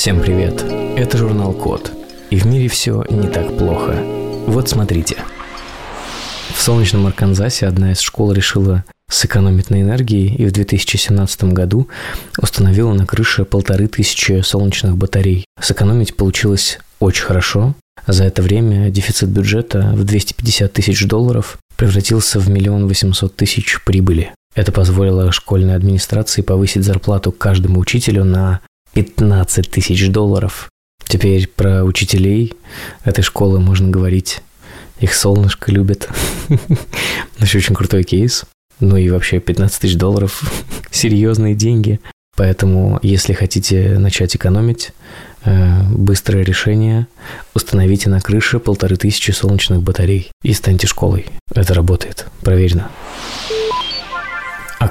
Всем привет! Это журнал Код. И в мире все не так плохо. Вот смотрите. В солнечном Арканзасе одна из школ решила сэкономить на энергии и в 2017 году установила на крыше полторы тысячи солнечных батарей. Сэкономить получилось очень хорошо. За это время дефицит бюджета в 250 тысяч долларов превратился в миллион восемьсот тысяч прибыли. Это позволило школьной администрации повысить зарплату каждому учителю на 15 тысяч долларов. Теперь про учителей этой школы можно говорить. Их солнышко любят. Вообще очень крутой кейс. Ну и вообще 15 тысяч долларов – серьезные деньги. Поэтому, если хотите начать экономить, э, быстрое решение – установите на крыше полторы тысячи солнечных батарей и станьте школой. Это работает, проверено.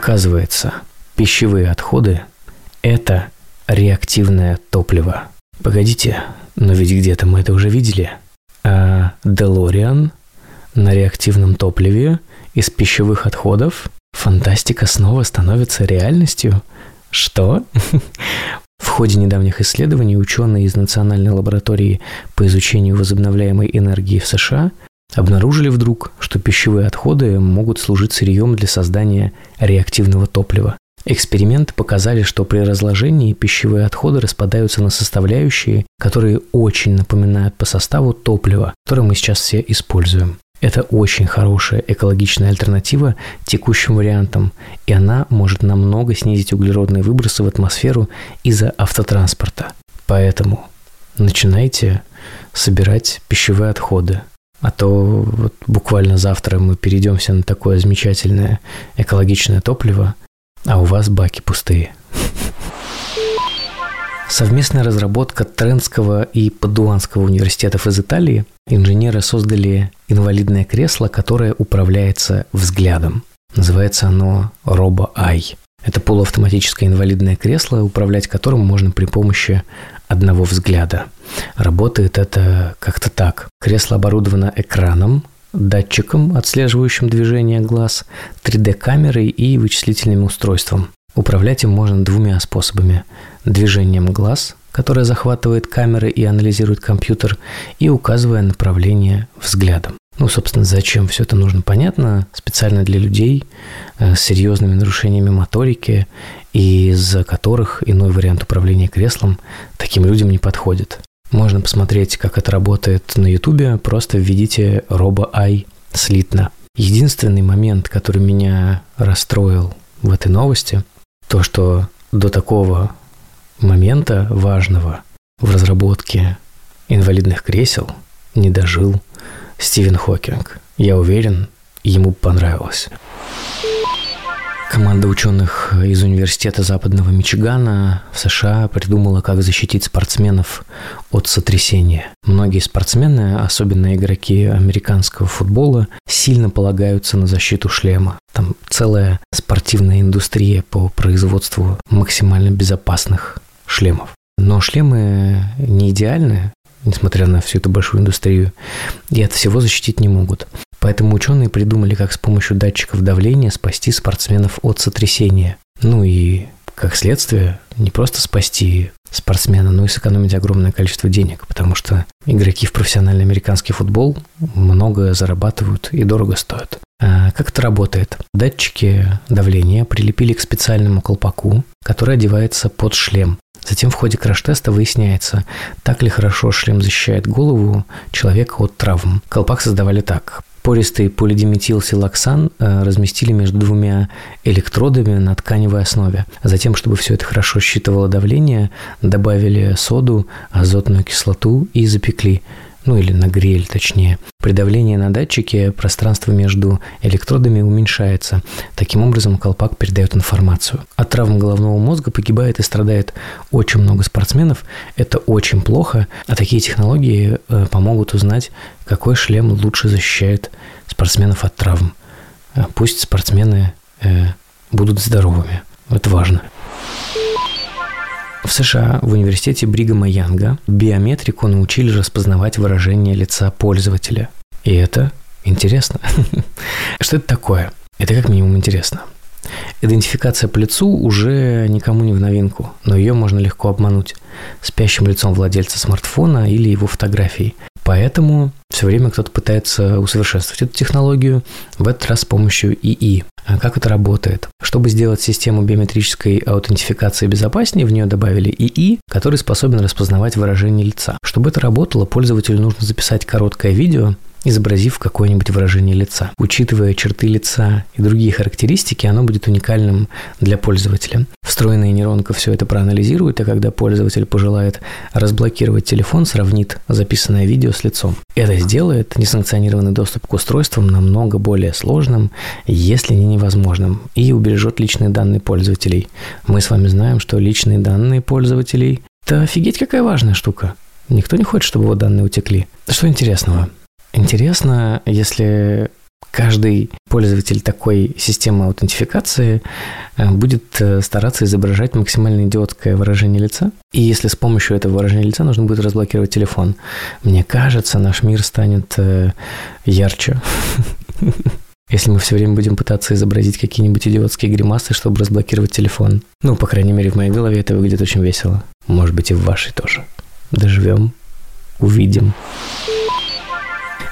Оказывается, пищевые отходы – это реактивное топливо. Погодите, но ведь где-то мы это уже видели. А Делориан на реактивном топливе из пищевых отходов фантастика снова становится реальностью. Что? В ходе недавних исследований ученые из Национальной лаборатории по изучению возобновляемой энергии в США обнаружили вдруг, что пищевые отходы могут служить сырьем для создания реактивного топлива. Эксперименты показали, что при разложении пищевые отходы распадаются на составляющие, которые очень напоминают по составу топливо, которое мы сейчас все используем. Это очень хорошая экологичная альтернатива текущим вариантам, и она может намного снизить углеродные выбросы в атмосферу из-за автотранспорта. Поэтому начинайте собирать пищевые отходы. А то вот буквально завтра мы перейдемся на такое замечательное экологичное топливо, а у вас баки пустые. Совместная разработка Трентского и Падуанского университетов из Италии инженеры создали инвалидное кресло, которое управляется взглядом. Называется оно RoboEye. Это полуавтоматическое инвалидное кресло, управлять которым можно при помощи одного взгляда. Работает это как-то так. Кресло оборудовано экраном, датчиком, отслеживающим движение глаз, 3D-камерой и вычислительным устройством. Управлять им можно двумя способами. Движением глаз, которое захватывает камеры и анализирует компьютер, и указывая направление взглядом. Ну, собственно, зачем все это нужно, понятно. Специально для людей э, с серьезными нарушениями моторики, из-за которых иной вариант управления креслом таким людям не подходит. Можно посмотреть, как это работает на Ютубе, просто введите RoboEye слитно. Единственный момент, который меня расстроил в этой новости, то, что до такого момента важного в разработке инвалидных кресел не дожил Стивен Хокинг. Я уверен, ему понравилось. Команда ученых из Университета Западного Мичигана в США придумала, как защитить спортсменов от сотрясения. Многие спортсмены, особенно игроки американского футбола, сильно полагаются на защиту шлема. Там целая спортивная индустрия по производству максимально безопасных шлемов. Но шлемы не идеальны, несмотря на всю эту большую индустрию, и от всего защитить не могут. Поэтому ученые придумали, как с помощью датчиков давления спасти спортсменов от сотрясения. Ну и, как следствие, не просто спасти спортсмена, но и сэкономить огромное количество денег, потому что игроки в профессиональный американский футбол много зарабатывают и дорого стоят. А как это работает? Датчики давления прилепили к специальному колпаку, который одевается под шлем. Затем в ходе краш-теста выясняется, так ли хорошо шлем защищает голову человека от травм. Колпак создавали так. Пористый полидиметилсилоксан э, разместили между двумя электродами на тканевой основе. Затем, чтобы все это хорошо считывало давление, добавили соду, азотную кислоту и запекли ну или нагрели точнее. При давлении на датчике пространство между электродами уменьшается. Таким образом, колпак передает информацию. От травм головного мозга погибает и страдает очень много спортсменов. Это очень плохо, а такие технологии э, помогут узнать, какой шлем лучше защищает спортсменов от травм. Пусть спортсмены э, будут здоровыми. Это важно. В США в университете Бригама Янга биометрику научили распознавать выражение лица пользователя. И это интересно. Что это такое? Это как минимум интересно. Идентификация по лицу уже никому не в новинку, но ее можно легко обмануть спящим лицом владельца смартфона или его фотографией. Поэтому все время кто-то пытается усовершенствовать эту технологию, в этот раз с помощью ИИ. А как это работает? Чтобы сделать систему биометрической аутентификации безопаснее, в нее добавили ИИ, который способен распознавать выражение лица. Чтобы это работало, пользователю нужно записать короткое видео, изобразив какое-нибудь выражение лица. Учитывая черты лица и другие характеристики, оно будет уникальным для пользователя. Встроенная нейронка все это проанализирует, а когда пользователь пожелает разблокировать телефон, сравнит записанное видео с лицом. Это сделает несанкционированный доступ к устройствам намного более сложным, если не невозможным, и убережет личные данные пользователей. Мы с вами знаем, что личные данные пользователей – это офигеть какая важная штука. Никто не хочет, чтобы его данные утекли. Что интересного? Интересно, если каждый пользователь такой системы аутентификации э, будет э, стараться изображать максимально идиотское выражение лица. И если с помощью этого выражения лица нужно будет разблокировать телефон, мне кажется, наш мир станет э, ярче. Если мы все время будем пытаться изобразить какие-нибудь идиотские гримасы, чтобы разблокировать телефон. Ну, по крайней мере, в моей голове это выглядит очень весело. Может быть, и в вашей тоже. Доживем, увидим.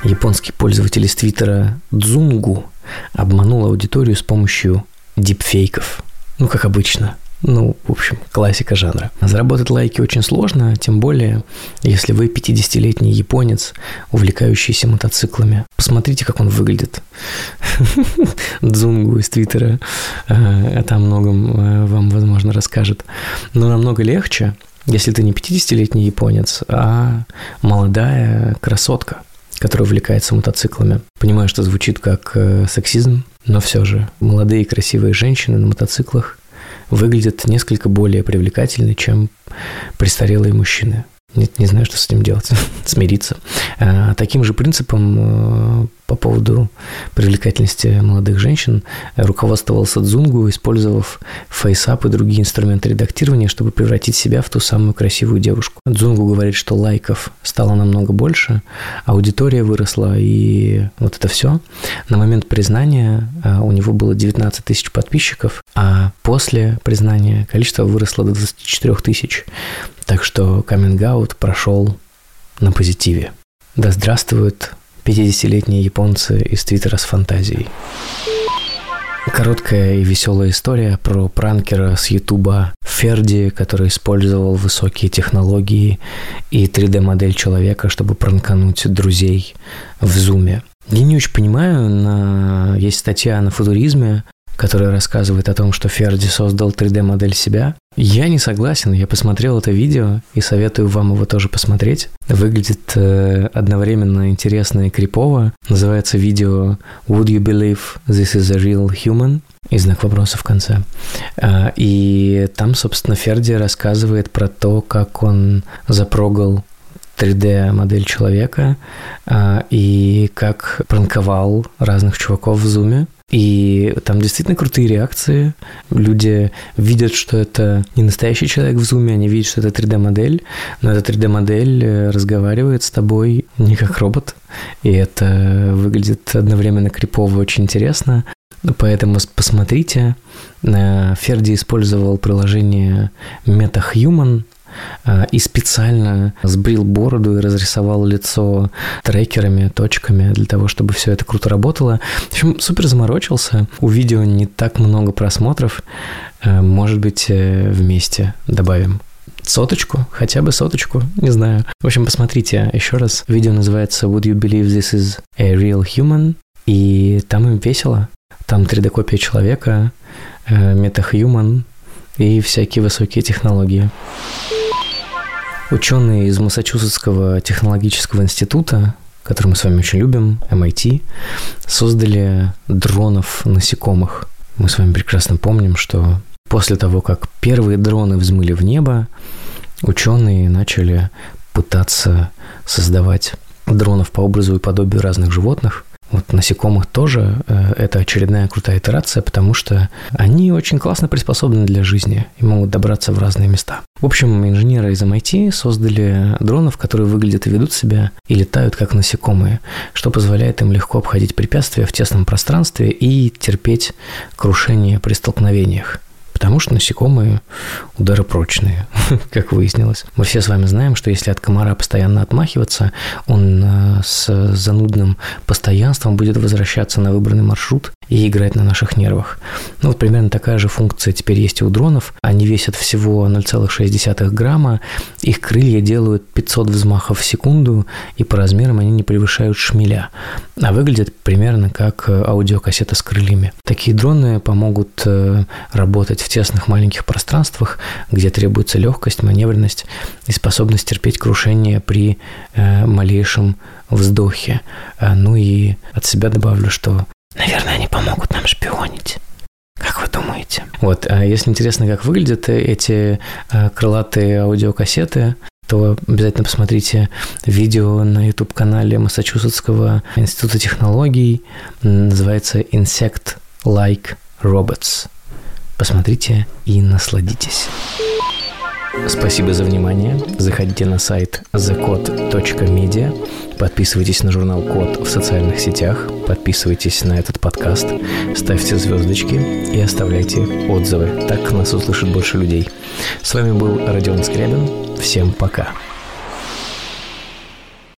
Японский пользователь из Твиттера Дзунгу обманул аудиторию с помощью дипфейков. Ну, как обычно. Ну, в общем, классика жанра. Заработать лайки очень сложно, тем более, если вы 50-летний японец, увлекающийся мотоциклами. Посмотрите, как он выглядит. Дзунгу из Твиттера э, это о многом э, вам, возможно, расскажет. Но намного легче, если ты не 50-летний японец, а молодая красотка который увлекается мотоциклами. Понимаю, что звучит как э, сексизм, но все же молодые красивые женщины на мотоциклах выглядят несколько более привлекательны, чем престарелые мужчины. Нет, не знаю, что с этим делать. Смириться. А, таким же принципом э, по поводу привлекательности молодых женщин руководствовался Дзунгу, использовав фейсап и другие инструменты редактирования, чтобы превратить себя в ту самую красивую девушку. Дзунгу говорит, что лайков стало намного больше, аудитория выросла и вот это все. На момент признания а, у него было 19 тысяч подписчиков, а после признания количество выросло до 24 тысяч. Так что каминг прошел на позитиве. Да здравствует 50-летние японцы из Твиттера с фантазией. Короткая и веселая история про пранкера с Ютуба Ферди, который использовал высокие технологии и 3D-модель человека, чтобы пранкануть друзей в зуме. Я не очень понимаю, на... есть статья на футуризме, которая рассказывает о том, что Ферди создал 3D-модель себя. Я не согласен, я посмотрел это видео и советую вам его тоже посмотреть. Выглядит э, одновременно интересно и крипово. Называется видео «Would you believe this is a real human?» и знак вопроса в конце. А, и там, собственно, Ферди рассказывает про то, как он запрогал 3D-модель человека а, и как пранковал разных чуваков в зуме. И там действительно крутые реакции. Люди видят, что это не настоящий человек в зуме, они видят, что это 3D-модель, но эта 3D-модель э, разговаривает с тобой не как робот. И это выглядит одновременно крипово очень интересно. Поэтому посмотрите. Э, Ферди использовал приложение MetaHuman, и специально сбрил бороду и разрисовал лицо трекерами, точками для того, чтобы все это круто работало. В общем, супер заморочился. У видео не так много просмотров. А, может быть, э, вместе добавим соточку, хотя бы соточку, не знаю. В общем, посмотрите еще раз. Видео называется Would you believe this is a real human? И там им весело. Там 3D-копия человека, э, и всякие высокие технологии. Ученые из Массачусетского технологического института, который мы с вами очень любим, MIT, создали дронов насекомых. Мы с вами прекрасно помним, что после того, как первые дроны взмыли в небо, ученые начали пытаться создавать дронов по образу и подобию разных животных. Вот насекомых тоже э, это очередная крутая итерация, потому что они очень классно приспособлены для жизни и могут добраться в разные места. В общем, инженеры из MIT создали дронов, которые выглядят и ведут себя и летают как насекомые, что позволяет им легко обходить препятствия в тесном пространстве и терпеть крушение при столкновениях потому что насекомые ударопрочные, как выяснилось. Мы все с вами знаем, что если от комара постоянно отмахиваться, он э, с занудным постоянством будет возвращаться на выбранный маршрут и играть на наших нервах. Ну вот примерно такая же функция теперь есть и у дронов. Они весят всего 0,6 грамма, их крылья делают 500 взмахов в секунду, и по размерам они не превышают шмеля, а выглядят примерно как аудиокассета с крыльями. Такие дроны помогут э, работать в тесных маленьких пространствах, где требуется легкость, маневренность и способность терпеть крушение при э, малейшем вздохе. А, ну и от себя добавлю, что, наверное, они помогут нам шпионить. Как вы думаете? Вот, а если интересно, как выглядят эти э, крылатые аудиокассеты, то обязательно посмотрите видео на YouTube-канале Массачусетского института технологий. Называется Insect Like Robots. Посмотрите и насладитесь. Спасибо за внимание. Заходите на сайт thecode.media, подписывайтесь на журнал Код в социальных сетях, подписывайтесь на этот подкаст, ставьте звездочки и оставляйте отзывы. Так нас услышит больше людей. С вами был Родион Скрябин. Всем пока.